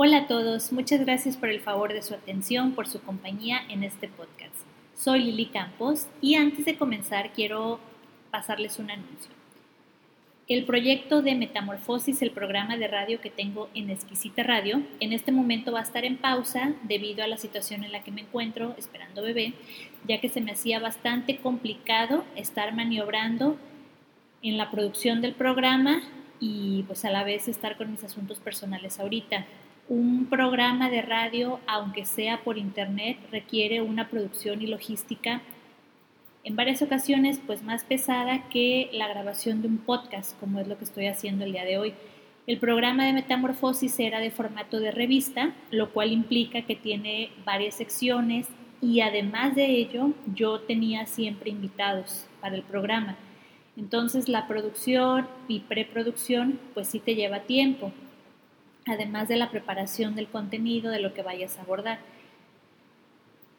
Hola a todos, muchas gracias por el favor de su atención, por su compañía en este podcast. Soy Lili Campos y antes de comenzar quiero pasarles un anuncio. El proyecto de Metamorfosis, el programa de radio que tengo en Exquisita Radio, en este momento va a estar en pausa debido a la situación en la que me encuentro esperando bebé, ya que se me hacía bastante complicado estar maniobrando en la producción del programa y pues a la vez estar con mis asuntos personales ahorita. Un programa de radio, aunque sea por internet, requiere una producción y logística en varias ocasiones pues más pesada que la grabación de un podcast, como es lo que estoy haciendo el día de hoy. El programa de Metamorfosis era de formato de revista, lo cual implica que tiene varias secciones y además de ello yo tenía siempre invitados para el programa. Entonces la producción y preproducción pues sí te lleva tiempo además de la preparación del contenido de lo que vayas a abordar.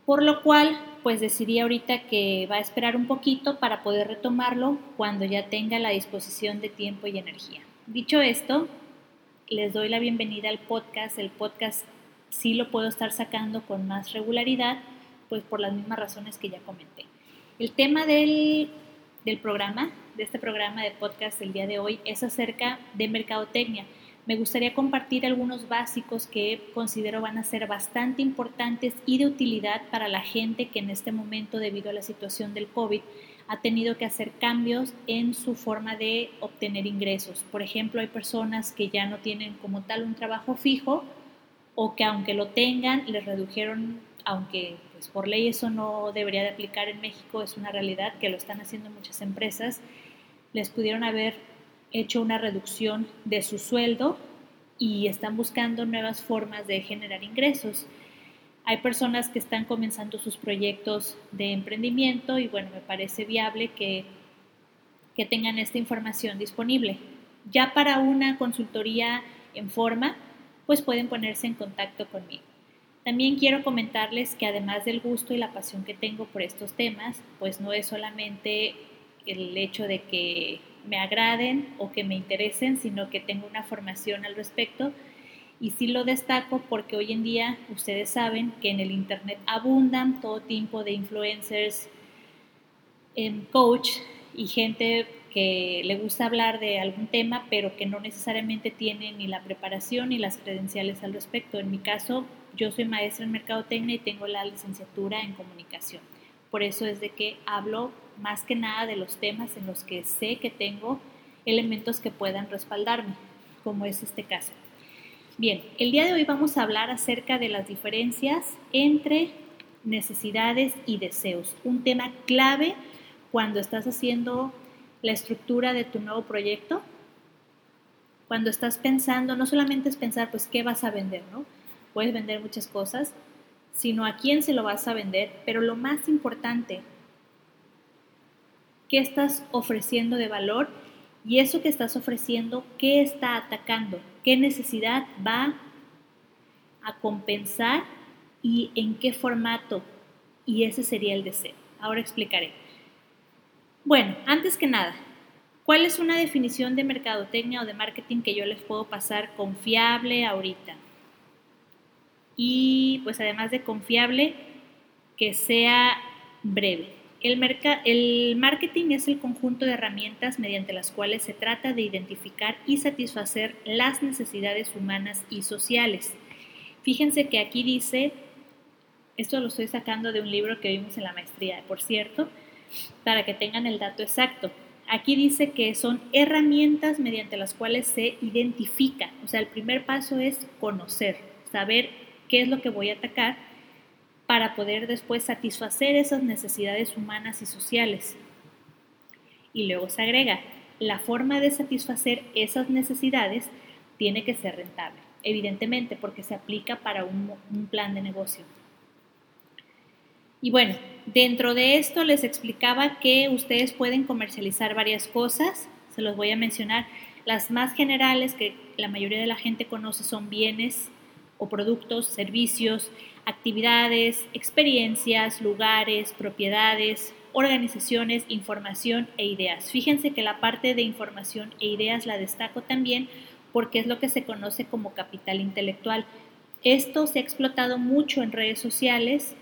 Por lo cual, pues decidí ahorita que va a esperar un poquito para poder retomarlo cuando ya tenga la disposición de tiempo y energía. Dicho esto, les doy la bienvenida al podcast. El podcast sí lo puedo estar sacando con más regularidad, pues por las mismas razones que ya comenté. El tema del, del programa, de este programa de podcast el día de hoy, es acerca de mercadotecnia me gustaría compartir algunos básicos que considero van a ser bastante importantes y de utilidad para la gente que en este momento, debido a la situación del COVID, ha tenido que hacer cambios en su forma de obtener ingresos. Por ejemplo, hay personas que ya no tienen como tal un trabajo fijo o que aunque lo tengan, les redujeron, aunque pues, por ley eso no debería de aplicar en México, es una realidad que lo están haciendo muchas empresas, les pudieron haber hecho una reducción de su sueldo y están buscando nuevas formas de generar ingresos. Hay personas que están comenzando sus proyectos de emprendimiento y bueno, me parece viable que, que tengan esta información disponible. Ya para una consultoría en forma, pues pueden ponerse en contacto conmigo. También quiero comentarles que además del gusto y la pasión que tengo por estos temas, pues no es solamente el hecho de que me agraden o que me interesen, sino que tengo una formación al respecto. Y sí lo destaco porque hoy en día ustedes saben que en el Internet abundan todo tipo de influencers, em, coach y gente que le gusta hablar de algún tema, pero que no necesariamente tiene ni la preparación ni las credenciales al respecto. En mi caso, yo soy maestra en mercadotecnia y tengo la licenciatura en comunicación. Por eso es de que hablo más que nada de los temas en los que sé que tengo elementos que puedan respaldarme, como es este caso. Bien, el día de hoy vamos a hablar acerca de las diferencias entre necesidades y deseos, un tema clave cuando estás haciendo la estructura de tu nuevo proyecto, cuando estás pensando, no solamente es pensar, pues, ¿qué vas a vender? ¿no? Puedes vender muchas cosas, sino a quién se lo vas a vender, pero lo más importante, qué estás ofreciendo de valor y eso que estás ofreciendo, qué está atacando, qué necesidad va a compensar y en qué formato. Y ese sería el deseo. Ahora explicaré. Bueno, antes que nada, ¿cuál es una definición de mercadotecnia o de marketing que yo les puedo pasar confiable ahorita? y pues además de confiable, que sea breve. El, marketing es el conjunto de herramientas mediante las cuales se trata de identificar y satisfacer las necesidades humanas y sociales. Fíjense que aquí dice, esto lo estoy sacando de un libro que vimos en la maestría, por cierto, para que tengan el dato exacto. Aquí dice que son herramientas mediante las cuales se identifica. O sea, el primer paso es conocer, saber qué es lo que voy a atacar para poder después satisfacer esas necesidades humanas y sociales. Y luego se agrega, la forma de satisfacer esas necesidades tiene que ser rentable, evidentemente porque se aplica para un, plan de negocio. Y bueno, dentro de esto les explicaba que ustedes pueden comercializar varias cosas, se los voy a mencionar. Las más generales que la mayoría de la gente conoce son bienes, o productos, servicios, actividades, experiencias, lugares, propiedades, organizaciones, información e ideas. Fíjense que la parte de información e ideas la destaco también porque es lo que se conoce como capital intelectual. Esto se ha explotado mucho en redes sociales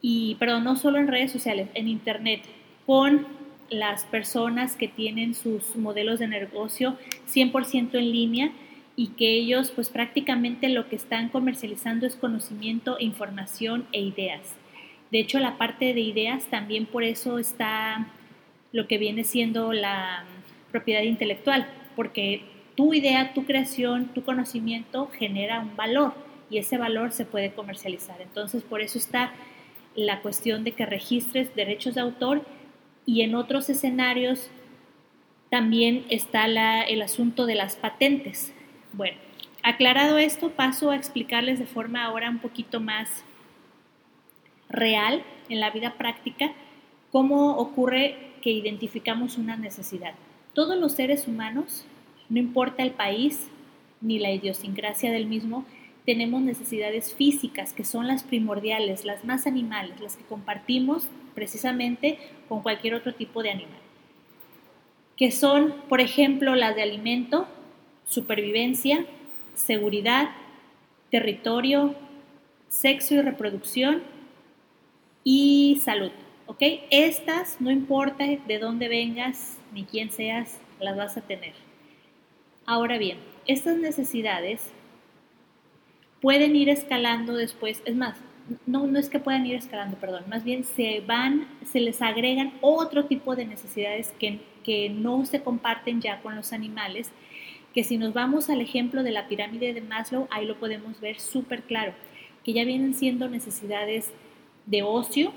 y, perdón, no solo en redes sociales, en Internet, con las personas que tienen sus modelos de negocio 100% en línea y que ellos pues prácticamente lo que están comercializando es conocimiento, información e ideas. De hecho, la parte de ideas también por eso está lo que viene siendo la propiedad intelectual, porque tu idea, tu creación, tu conocimiento genera un valor y ese valor se puede comercializar. Entonces, por eso está la cuestión de que registres derechos de autor y en otros escenarios también está el asunto de las patentes. Bueno, aclarado esto, paso a explicarles de forma ahora un poquito más real en la vida práctica cómo ocurre que identificamos una necesidad. Todos los seres humanos, no importa el país ni la idiosincrasia del mismo, tenemos necesidades físicas que son las primordiales, las más animales, las que compartimos precisamente con cualquier otro tipo de animal, que son, por ejemplo, las de alimento, supervivencia, seguridad, territorio, sexo y reproducción y salud. ¿Ok? Estas, no importa de dónde vengas ni quién seas, las vas a tener. Ahora bien, estas necesidades pueden ir escalando después, es más, no, no es que puedan ir escalando, perdón, más bien se van, se les agregan otro tipo de necesidades que, que no se comparten ya con los animales, que si nos vamos al ejemplo de la pirámide de Maslow, ahí lo podemos ver súper claro, que ya vienen siendo necesidades de ocio,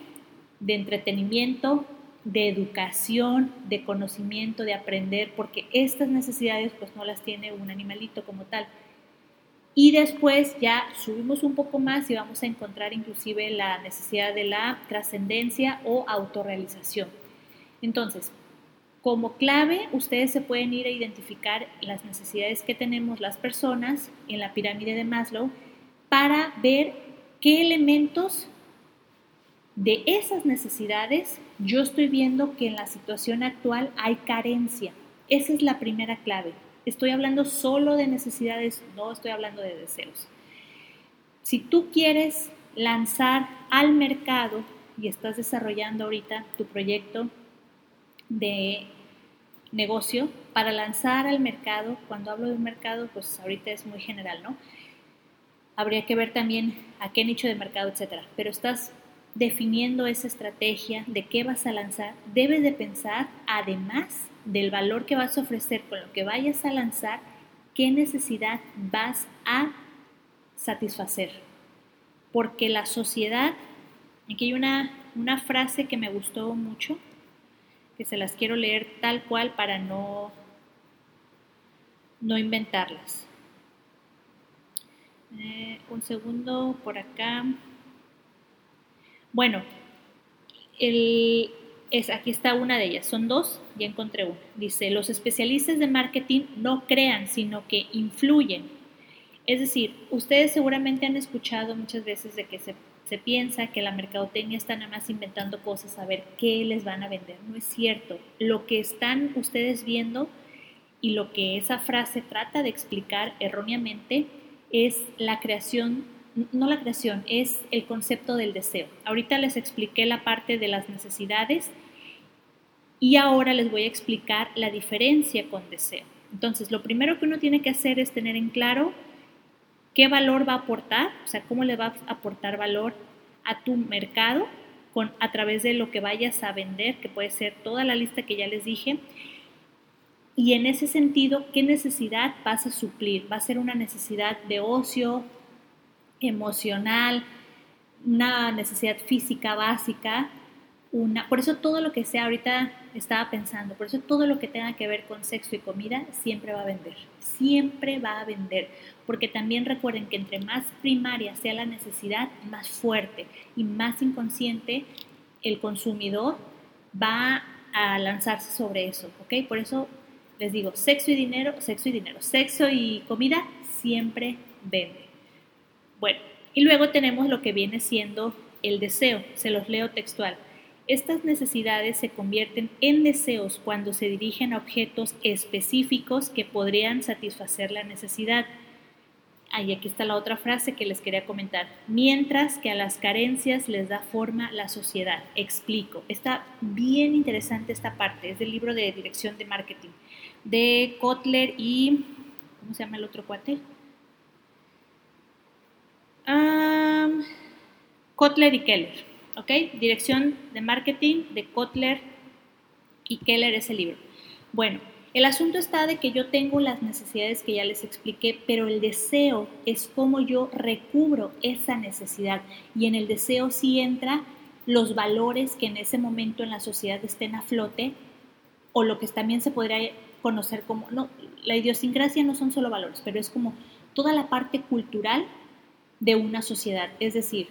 de entretenimiento, de educación, de conocimiento, de aprender, porque estas necesidades pues no las tiene un animalito como tal. Y después ya subimos un poco más y vamos a encontrar inclusive la necesidad de la trascendencia o autorrealización. Entonces, como clave, ustedes se pueden ir a identificar las necesidades que tenemos las personas en la pirámide de Maslow para ver qué elementos de esas necesidades yo estoy viendo que en la situación actual hay carencia. Esa es la primera clave. Estoy hablando solo de necesidades, no estoy hablando de deseos. Si tú quieres lanzar al mercado y estás desarrollando ahorita tu proyecto de negocio, para lanzar al mercado, cuando hablo de un mercado, pues ahorita es muy general, ¿no? Habría que ver también a qué nicho de mercado, etcétera. Pero estás definiendo esa estrategia de qué vas a lanzar, debes de pensar, además del valor que vas a ofrecer con lo que vayas a lanzar, qué necesidad vas a satisfacer. Porque la sociedad, aquí hay una, una frase que me gustó mucho, que se las quiero leer tal cual para no, no inventarlas. Eh, un segundo por acá. Bueno, es, aquí está una de ellas, son dos, ya encontré una. Dice, los especialistas de marketing no crean, sino que influyen. Es decir, ustedes seguramente han escuchado muchas veces de que se, se piensa que la mercadotecnia está nada más inventando cosas a ver qué les van a vender. No es cierto. Lo que están ustedes viendo y lo que esa frase trata de explicar erróneamente es la creación no la creación, es el concepto del deseo. Ahorita les expliqué la parte de las necesidades y ahora les voy a explicar la diferencia con deseo. Entonces, lo primero que uno tiene que hacer es tener en claro qué valor va a aportar, o sea, cómo le va a aportar valor a tu mercado con, a través de lo que vayas a vender, que puede ser toda la lista que ya les dije. Y en ese sentido, ¿qué necesidad vas a suplir? ¿Va a ser una necesidad de ocio, emocional, una necesidad física básica, una, por eso todo lo que sea ahorita estaba pensando, por eso todo lo que tenga que ver con sexo y comida siempre va a vender, siempre va a vender, porque también recuerden que entre más primaria sea la necesidad, más fuerte y más inconsciente el consumidor va a lanzarse sobre eso, ¿ok? Por eso les digo, sexo y dinero, sexo y dinero, sexo y comida siempre vende. Bueno, y luego tenemos lo que viene siendo el deseo, se los leo textual. Estas necesidades se convierten en deseos cuando se dirigen a objetos específicos que podrían satisfacer la necesidad. Ahí aquí está la otra frase que les quería comentar. Mientras que a las carencias les da forma la sociedad. Explico. Está bien interesante esta parte. Es del libro de Dirección de Marketing de Kotler y... ¿Cómo se llama el otro cuate? Kotler y Keller. ¿Ok? Dirección de Marketing de Kotler y Keller es el libro. Bueno, el asunto está de que yo tengo las necesidades que ya les expliqué, pero el deseo es cómo yo recubro esa necesidad. Y en el deseo sí entra los valores que en ese momento en la sociedad estén a flote o lo que también se podría conocer como, no, la idiosincrasia no son solo valores, pero es como toda la parte cultural de una sociedad. Es decir,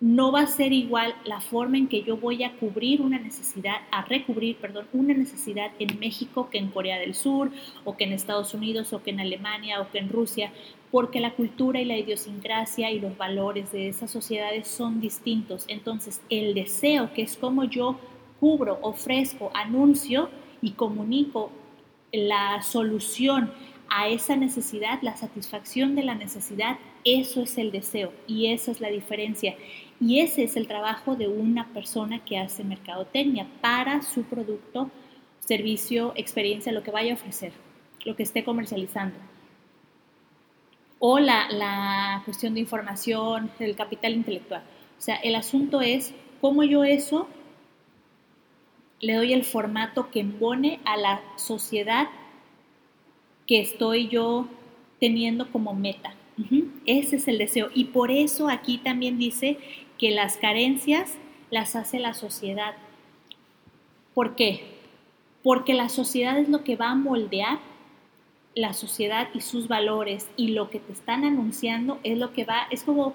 no va a ser igual la forma en que yo voy a cubrir una necesidad, a recubrir, perdón, una necesidad en México que en Corea del Sur, o que en Estados Unidos, o que en Alemania, o que en Rusia, porque la cultura y la idiosincrasia y los valores de esas sociedades son distintos. Entonces, el deseo, que es como yo cubro, ofrezco, anuncio y comunico la solución a esa necesidad, la satisfacción de la necesidad, eso es el deseo y esa es la diferencia. Y ese es el trabajo de una persona que hace mercadotecnia para su producto, servicio, experiencia, lo que vaya a ofrecer, lo que esté comercializando. O la, la cuestión de información, el capital intelectual. O sea, el asunto es cómo yo eso le doy el formato que embone a la sociedad que estoy yo teniendo como meta. Ese es el deseo. Y por eso aquí también dice que las carencias las hace la sociedad. ¿Por qué? Porque la sociedad es lo que va a moldear la sociedad y sus valores y lo que te están anunciando es lo que va, es como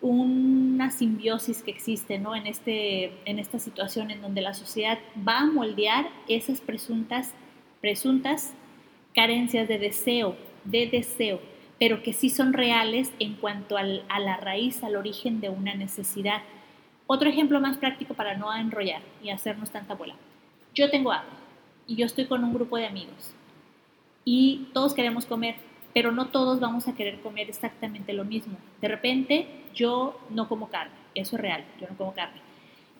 una simbiosis que existe ¿no? en, este, en esta situación en donde la sociedad va a moldear esas presuntas, presuntas carencias de deseo, de deseo pero que sí son reales en cuanto a la raíz, al origen de una necesidad. Otro ejemplo más práctico para no enrollar y hacernos tanta bola. Yo tengo hambre y yo estoy con un grupo de amigos y todos queremos comer, pero no todos vamos a querer comer exactamente lo mismo. De repente yo no como carne, eso es real, yo no como carne.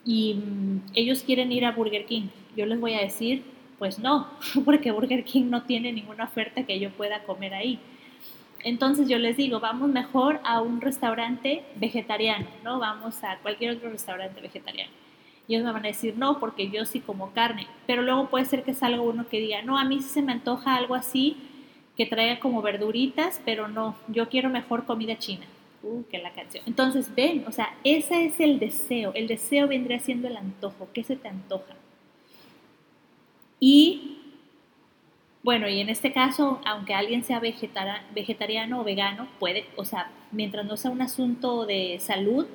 Y mm, ellos quieren ir a Burger King. Yo les voy a decir, pues no, porque Burger King no tiene ninguna oferta que yo pueda comer ahí. Entonces yo les digo, vamos mejor a un restaurante vegetariano, ¿no? Vamos a cualquier otro restaurante vegetariano. Y ellos me van a decir, no, porque yo sí como carne. Pero luego puede ser que salga uno que diga, no, a mí sí se me antoja algo así, que traiga como verduritas, pero no, yo quiero mejor comida china. Uh, que la canción. Entonces, ven, o sea, ese es el deseo. El deseo vendría siendo el antojo. ¿Qué se te antoja? Y bueno, y en este caso, aunque alguien sea vegetariano o vegano, puede, o sea, mientras no sea un asunto de salud,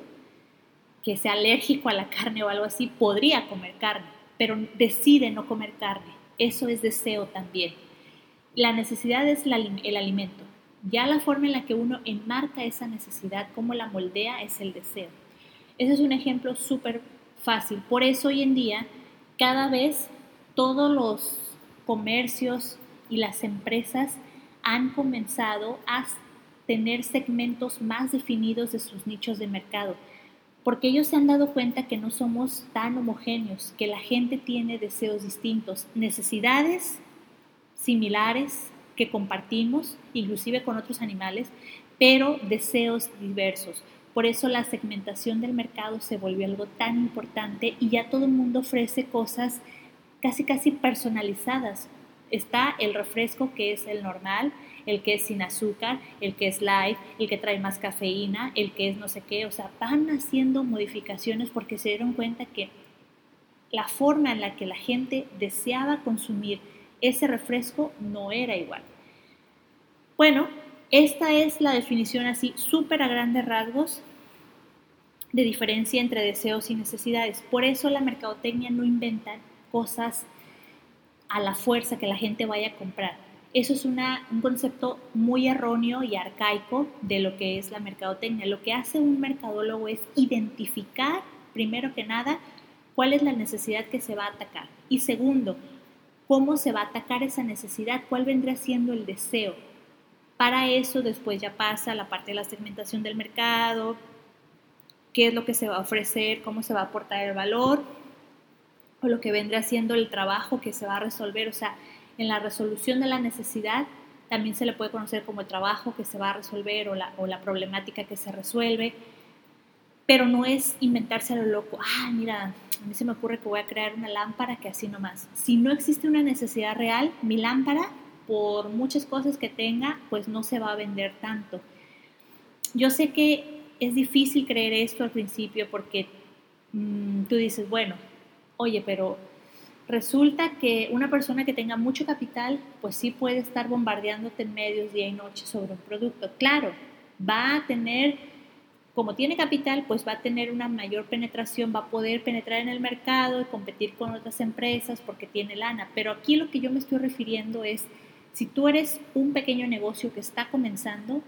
que sea alérgico a la carne o algo así, podría comer carne, pero decide no comer carne. Eso es deseo también. La necesidad es el alimento. Ya la forma en la que uno enmarca esa necesidad, cómo la moldea, es el deseo. Ese es un ejemplo súper fácil. Por eso hoy en día, cada vez todos los comercios y las empresas han comenzado a tener segmentos más definidos de sus nichos de mercado, porque ellos se han dado cuenta que no somos tan homogéneos, que la gente tiene deseos distintos, necesidades similares que compartimos, inclusive con otros animales, pero deseos diversos. Por eso la segmentación del mercado se volvió algo tan importante y ya todo el mundo ofrece cosas casi casi personalizadas. Está el refresco que es el normal, el que es sin azúcar, el que es light, el que trae más cafeína, el que es no sé qué. O sea, van haciendo modificaciones porque se dieron cuenta que la forma en la que la gente deseaba consumir ese refresco no era igual. Bueno, esta es la definición así súper a grandes rasgos de diferencia entre deseos y necesidades. Por eso la mercadotecnia no inventa cosas a la fuerza que la gente vaya a comprar. Eso es un concepto muy erróneo y arcaico de lo que es la mercadotecnia. Lo que hace un mercadólogo es identificar, primero que nada, cuál es la necesidad que se va a atacar. Y segundo, cómo se va a atacar esa necesidad, cuál vendrá siendo el deseo. Para eso después ya pasa la parte de la segmentación del mercado, qué es lo que se va a ofrecer, cómo se va a aportar el valor, o lo que vendría siendo el trabajo que se va a resolver. O sea, en la resolución de la necesidad también se le puede conocer como el trabajo que se va a resolver o la, o la problemática que se resuelve, pero no es inventarse a lo loco. Ah, mira, a mí se me ocurre que voy a crear una lámpara que así nomás. Si no existe una necesidad real, mi lámpara, por muchas cosas que tenga, pues no se va a vender tanto. Yo sé que es difícil creer esto al principio porque mm, tú dices, bueno, oye, pero resulta que una persona que tenga mucho capital, pues sí puede estar bombardeándote en medios día y noche sobre un producto. Claro, va a tener, como tiene capital, pues va a tener una mayor penetración, va a poder penetrar en el mercado y competir con otras empresas porque tiene lana. Pero aquí lo que yo me estoy refiriendo es, si tú eres un pequeño negocio que está comenzando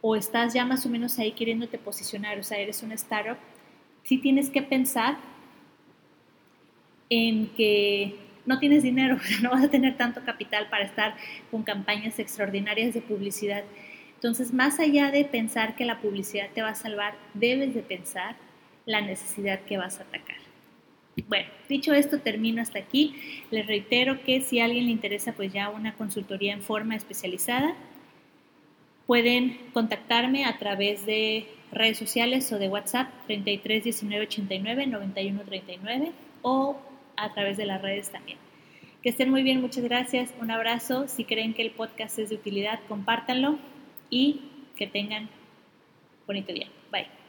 o estás ya más o menos ahí queriéndote posicionar, o sea, eres una startup, sí tienes que pensar en que no tienes dinero, no vas a tener tanto capital para estar con campañas extraordinarias de publicidad. Entonces, más allá de pensar que la publicidad te va a salvar, debes de pensar la necesidad que vas a atacar. Bueno, dicho esto, termino hasta aquí. Les reitero que si a alguien le interesa pues ya una consultoría en forma especializada, pueden contactarme a través de redes sociales o de WhatsApp 33 19 89 91 39 o a través de las redes también. Que estén muy bien, muchas gracias, un abrazo. Si creen que el podcast es de utilidad, compártanlo y que tengan bonito día. Bye.